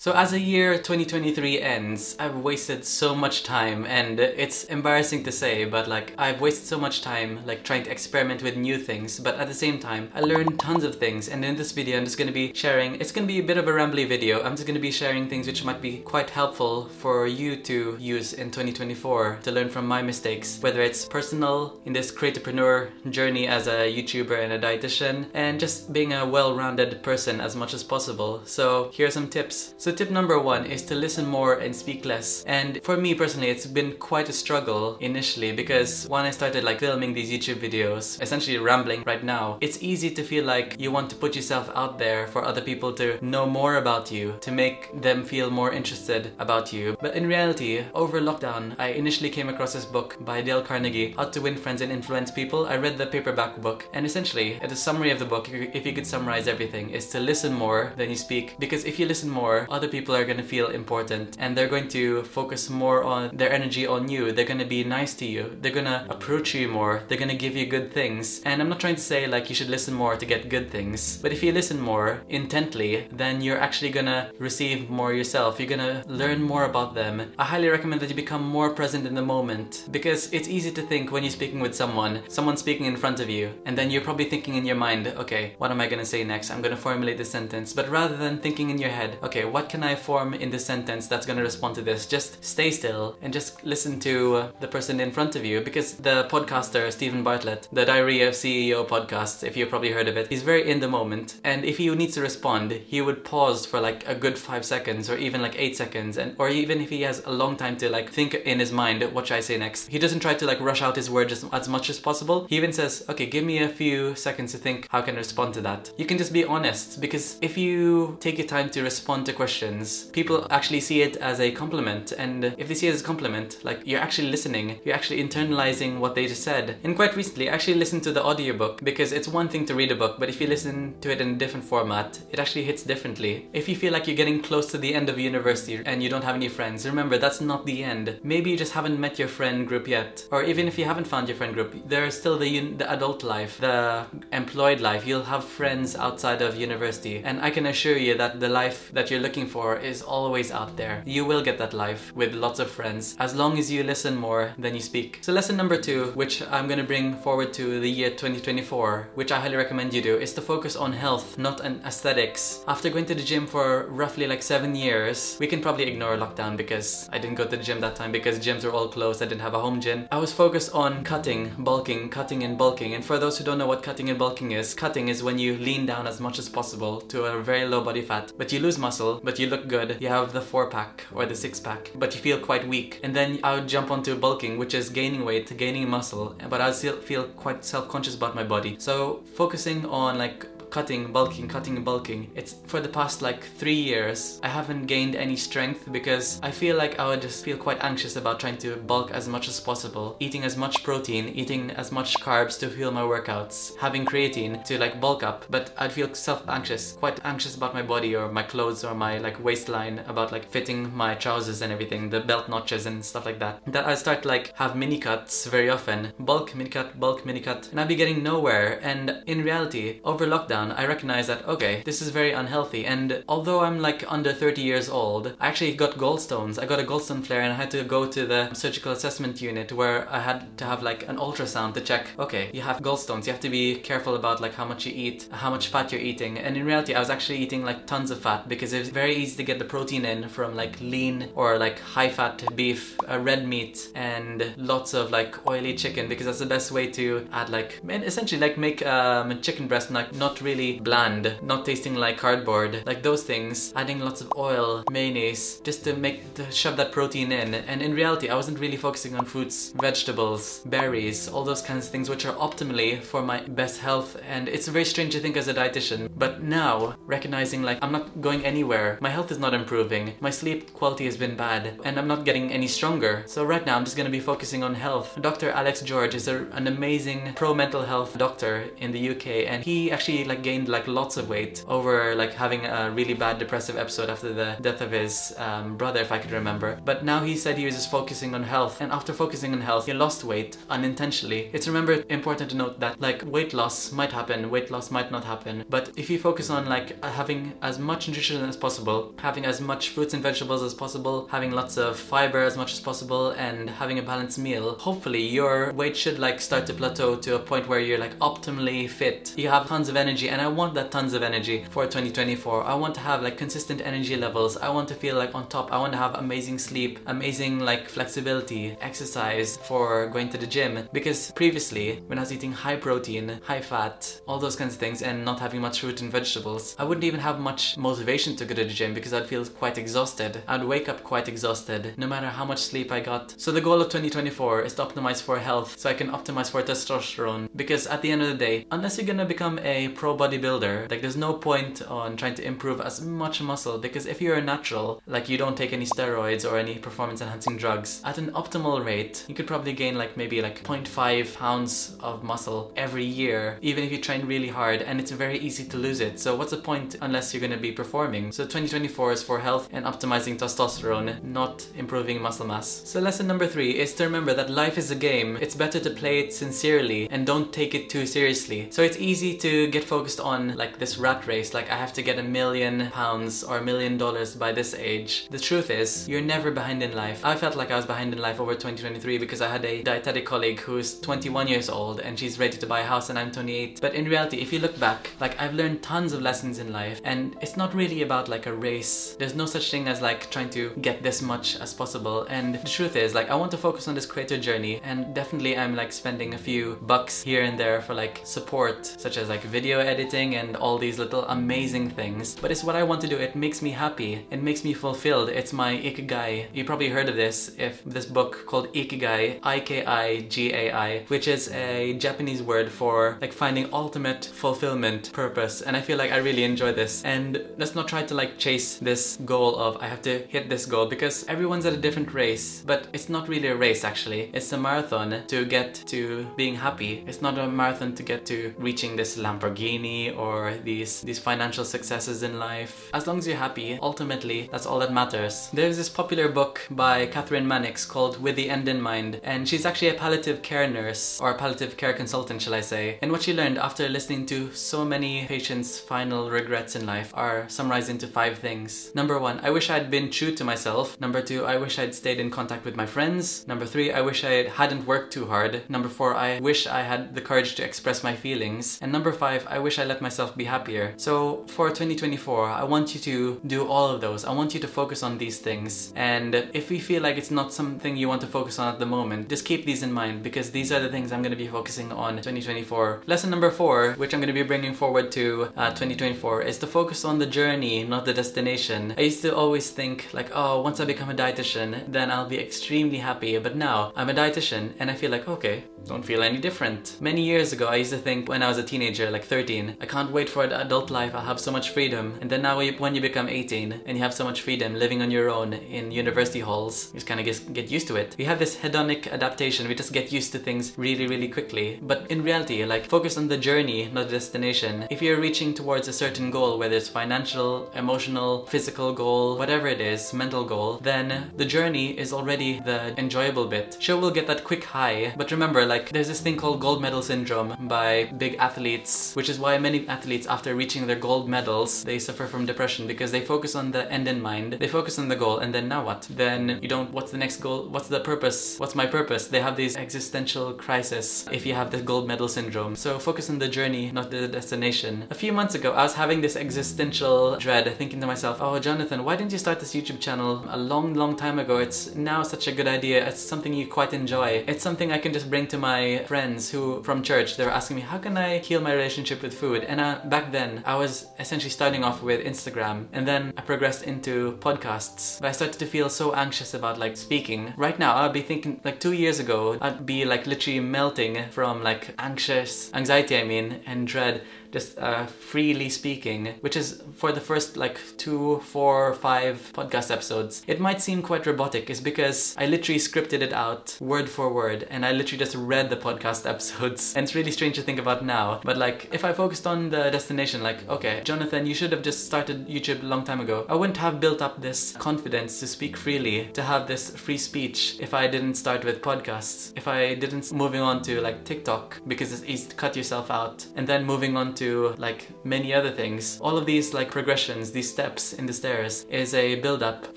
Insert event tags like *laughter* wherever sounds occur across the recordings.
So as the year 2023 ends, I've wasted so much time and it's embarrassing to say, but like I've wasted so much time like trying to experiment with new things, but at the same time, I learned tons of things and in this video I'm just going to be sharing, it's going to be a bit of a rambly video. I'm just going to be sharing things which might be quite helpful for you to use in 2024 to learn from my mistakes, whether it's personal in this creatorpreneur journey as a YouTuber and a dietitian and just being a well-rounded person as much as possible. So here are some tips. So so tip number one is to listen more and speak less. And for me personally, it's been quite a struggle initially because when I started like filming these YouTube videos, essentially rambling right now, it's easy to feel like you want to put yourself out there for other people to know more about you, to make them feel more interested about you. But in reality, over lockdown, I initially came across this book by Dale Carnegie, How to Win Friends and Influence People. I read the paperback book and essentially, the summary of the book, if you could summarize everything, is to listen more than you speak. Because if you listen more, other people are going to feel important and they're going to focus more on their energy on you. They're going to be nice to you. They're going to approach you more. They're going to give you good things. And I'm not trying to say like you should listen more to get good things, but if you listen more intently, then you're actually going to receive more yourself. You're going to learn more about them. I highly recommend that you become more present in the moment because it's easy to think when you're speaking with someone, someone speaking in front of you, and then you're probably thinking in your mind, okay, what am I going to say next? I'm going to formulate the sentence. But rather than thinking in your head, okay, what can I form in the sentence that's going to respond to this? Just stay still and just listen to the person in front of you because the podcaster, Steven Bartlett, the Diary of CEO podcast, if you've probably heard of it, he's very in the moment. And if he needs to respond, he would pause for like a good five seconds or even like eight seconds. And or even if he has a long time to like think in his mind, what should I say next? He doesn't try to like rush out his words as, as much as possible. He even says, okay, give me a few seconds to think how can I respond to that. You can just be honest because if you take your time to respond to questions, questions, people actually see it as a compliment. And if they see it as a compliment, like you're actually listening, you're actually internalizing what they just said. And quite recently, I actually listened to the audiobook because it's one thing to read a book, but if you listen to it in a different format, it actually hits differently. If you feel like you're getting close to the end of university and you don't have any friends, remember that's not the end. Maybe you just haven't met your friend group yet. Or even if you haven't found your friend group, there's still the, the adult life, the employed life. You'll have friends outside of university. And I can assure you that the life that you're looking for is always out there. You will get that life with lots of friends as long as you listen more than you speak. So, lesson number two, which I'm gonna bring forward to the year 2024, which I highly recommend you do, is to focus on health, not on aesthetics. After going to the gym for roughly like seven years, we can probably ignore lockdown because I didn't go to the gym that time because gyms were all closed. I didn't have a home gym. I was focused on cutting, bulking, cutting, and bulking. And for those who don't know what cutting and bulking is, cutting is when you lean down as much as possible to a very low body fat, but you lose muscle, but you look good. You have the four pack or the six pack, but you feel quite weak. And then I would jump onto bulking, which is gaining weight, gaining muscle, but I still feel quite self conscious about my body. So focusing on like cutting, bulking, cutting, bulking. It's for the past like three years, I haven't gained any strength because I feel like I would just feel quite anxious about trying to bulk as much as possible, eating as much protein, eating as much carbs to fuel my workouts, having creatine to like bulk up, but I'd feel self anxious, quite anxious about my body or my clothes or my like waistline, about like fitting my trousers and everything, the belt notches and stuff like that. That I start like have mini cuts very often, bulk, mini cut, bulk, mini cut, and I'd be getting nowhere. And in reality, over lockdown, I recognize that, okay, this is very unhealthy. And although I'm like under 30 years old, I actually got gallstones. I got a gallstone flare and I had to go to the surgical assessment unit where I had to have like an ultrasound to check, okay, you have gallstones. You have to be careful about like how much you eat, how much fat you're eating. And in reality, I was actually eating like tons of fat because it's very easy to get the protein in from like lean or like high fat beef, uh, red meat, and lots of like oily chicken because that's the best way to add like, essentially like make um, chicken breast like not really bland, not tasting like cardboard, like those things, adding lots of oil, mayonnaise, just to make, to shove that protein in. And in reality, I wasn't really focusing on fruits, vegetables, berries, all those kinds of things which are optimally for my best health. And it's very strange to think as a dietitian, but now recognizing like I'm not going anywhere, my health is not improving, my sleep quality has been bad, and I'm not getting any stronger. So right now, I'm just gonna be focusing on health. Dr. Alex George is a, an amazing pro mental health doctor in the UK, and he actually like gained like lots of weight over like having a really bad depressive episode after the death of his um, brother, if I could remember. But now he said he was just focusing on health, and after focusing on health, he lost weight unintentionally. It's remember important to note that like weight loss might happen, weight loss might not happen, but if you focus on like having as much nutrition as possible, having as much fruits and vegetables as possible, having lots of fiber as much as possible, and having a balanced meal, hopefully your weight should like start to plateau to a point where you're like optimally fit. You have tons of energy, and I want that tons of energy for 2024. I want to have like consistent energy levels. I want to feel like on top. I want to have amazing sleep, amazing like flexibility, exercise for going to the gym. Because previously, when I was eating high protein, high fat, all those kinds of things, and not having much fruit and vegetables, I wouldn't even have much motivation to go to the gym because I'd feel quite exhausted. I'd wake up quite exhausted, no matter how much sleep I got. So the goal of 2024 is to optimize for health so I can optimize for testosterone. Because at the end of the day, unless you're gonna become a pro bodybuilder, like there's no point on trying to improve as much muscle because if you're a natural, like you don't take any steroids or any performance enhancing drugs, at an optimal rate, you could probably gain like maybe like 0.5 pounds of muscle every year, even if you train really hard, and it's very easy to lose it. So what's the point unless you're gonna be performing? So 2024 is for health and optimizing testosterone, not improving muscle mass. So lesson number three is to remember that life is a game. It's better to play it sincerely and don't take it too seriously. So it's easy to get focused on like this rat race, like I have to get a million pounds or a million dollars by this age. The truth is, you're never behind in life. I felt like I was behind in life over 2023 because I had a dietetic colleague who's 21 years old and she's ready to buy a house and I'm 28. But in reality, if you look back, like I've learned tons of lessons in life and it's not really about like a race. There's no such thing as like trying to get this much as possible. And the truth is, like I want to focus on this creator journey and definitely I'm like spending a few bucks here and there for like support, such as like video editing and all these little amazing things. But it's what I want to do. It makes me happy. It makes me fulfilled. It's my ikigai. You probably heard of this if this book called Ikigai, I K I G A I, which is a Japanese word for like finding ultimate fulfillment, purpose. And I feel like I really enjoy this. And let's not try to like chase this goal of I have to hit this goal because everyone's at a different race. But it's not really a race actually. It's a marathon to get to being happy. It's not a marathon to get to reaching this Lamborghini or these these financial successes in life. As long as you're happy, ultimately that's all that matters. There's this popular book by Kathryn Mannix called With the End in Mind, and she's actually a palliative care nurse or a palliative care consultant, shall I say. And what she learned after listening to so many patients' final regrets in life are summarized into five things. Number one, I wish I'd been true to myself. Number two, I wish I'd stayed in contact with my friends. Number three, I wish I hadn't worked too hard. Number four, I wish I had the courage to express my feelings. And number five, I wish I let myself be happier. So for 2024, I want you to do all of those. I want you to focus on these things. And if you feel like it's not something you want to focus on at the moment, just keep these in mind because these are the things I'm going to be focusing on 2024. Lesson number four, which I'm going to be bringing forward to uh, 2024, is to focus on the journey, not the destination. I used to always think like, oh, once I become a dietitian, then I'll be extremely happy. But now I'm a dietitian and I feel like, okay, don't feel any different. Many years ago, I used to think when I was a teenager, like 13, I can't wait for adult life, I'll have so much freedom. And then now, when you become 18 and you have so much freedom living on your own in university halls, you just kind of get, get used to it. We have this hedonic adaptation, we just get used to things really, really quickly. But in reality, like focus on the journey, not the destination. If you're reaching towards a certain goal, whether it's financial, emotional, physical goal, whatever it is, mental goal, then the journey is already the enjoyable bit. Sure, we'll get that quick high, but remember, like, there's this thing called gold medal syndrome by big athletes, which is why many athletes, after reaching their gold medals, they suffer from depression because they focus on the end in mind. They focus on the goal, and then now what? Then you don't, what's the next goal? What's the purpose? What's my purpose? They have these existential crisis if you have the gold medal syndrome. So focus on the journey, not the destination. A few months ago, I was having this existential dread, thinking to myself, oh, Jonathan, why didn't you start this YouTube channel a long, long time ago? It's now such a good idea. It's something you quite enjoy. It's something I can just bring to my friends who, from church, They're asking me, how can I heal my relationship with food? And uh, back then, I was essentially starting off with Instagram, and then I progressed into podcasts. But I started to feel so anxious about like speaking. Right now, I'd be thinking, like two years ago, I'd be like literally melting from like anxious, anxiety, I mean, and dread. Just uh, freely speaking, which is for the first like two, four, five podcast episodes, it might seem quite robotic, is because I literally scripted it out word for word and I literally just read the podcast *laughs* episodes. And it's really strange to think about now. But like, if I focused on the destination, like, okay, Jonathan, you should have just started YouTube a long time ago. I wouldn't have built up this confidence to speak freely, to have this free speech if I didn't start with podcasts. If I didn't moving on to like TikTok because it's easy to cut yourself out and then moving on to like many other things. All of these like progressions, these steps in the stairs is a build up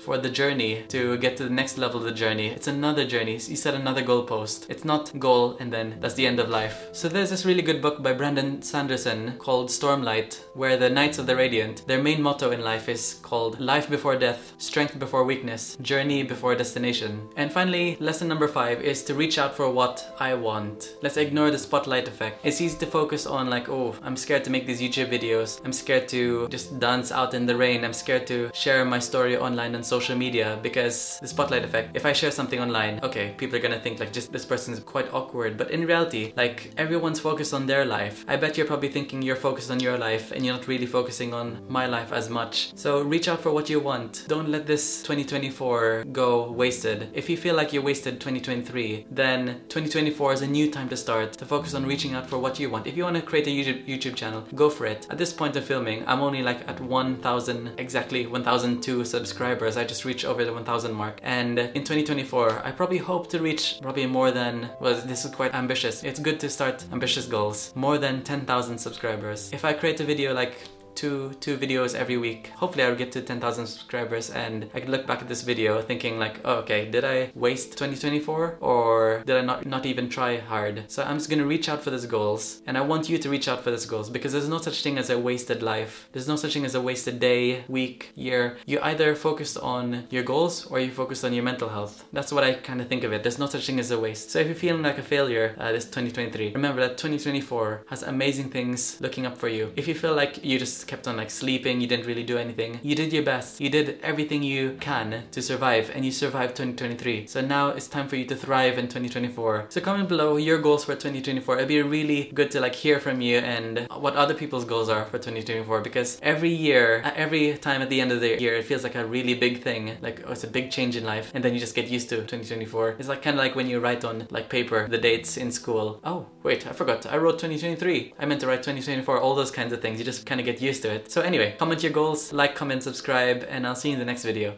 for the journey to get to the next level of the journey. It's another journey. You set another goalpost. It's not goal and then that's the end of life. So there's this really good book by Brandon Sanderson called Stormlight where the Knights of the Radiant, their main motto in life is called life before death, strength before weakness, journey before destination. And finally, lesson number 5 is to reach out for what I want. Let's ignore the spotlight effect. It's easy to focus on like, oh, I'm scared to make these YouTube videos. I'm scared to just dance out in the rain. I'm scared to share my story online on social media because the spotlight effect. If I share something online, okay, people are gonna think like just this person's quite awkward. But in reality, like everyone's focused on their life. I bet you're probably thinking you're focused on your life and you're not really focusing on my life as much. So reach out for what you want. Don't let this 2024 go wasted. If you feel like you wasted 2023, then 2024 is a new time to start to focus on reaching out for what you want. If you want to create a YouTube, YouTube channel, go for it. At this point of filming, I'm only like at 1,000, exactly 1,002 subscribers. I just reached over the 1,000 mark. And in 2024, I probably hope to reach probably more than, well, this is quite ambitious. It's good to start ambitious goals. More than 10,000 subscribers. If I create a video like two two videos every week. Hopefully I'll get to 10,000 subscribers and I can look back at this video thinking like, oh, okay, did I waste 2024 or did I not not even try hard? So I'm just gonna reach out for these goals and I want you to reach out for these goals because there's no such thing as a wasted life. There's no such thing as a wasted day, week, year. You either focused on your goals or you focused on your mental health. That's what I kind of think of it. There's no such thing as a waste. So if you're feeling like a failure uh, this 2023, remember that 2024 has amazing things looking up for you. If you feel like you just kept on like sleeping, you didn't really do anything. You did your best. You did everything you can to survive and you survived 2023. So now it's time for you to thrive in 2024. So comment below your goals for 2024. It'd be really good to like hear from you and what other people's goals are for 2024 because every year, every time at the end of the year, it feels like a really big thing. Like oh, it's a big change in life and then you just get used to 2024. It's like kind of like when you write on like paper the dates in school. Oh, wait, I forgot. I wrote 2023. I meant to write 2024. All those kinds of things. You just kind of get used to it. So anyway, comment your goals, like, comment, subscribe, and I'll see you in the next video.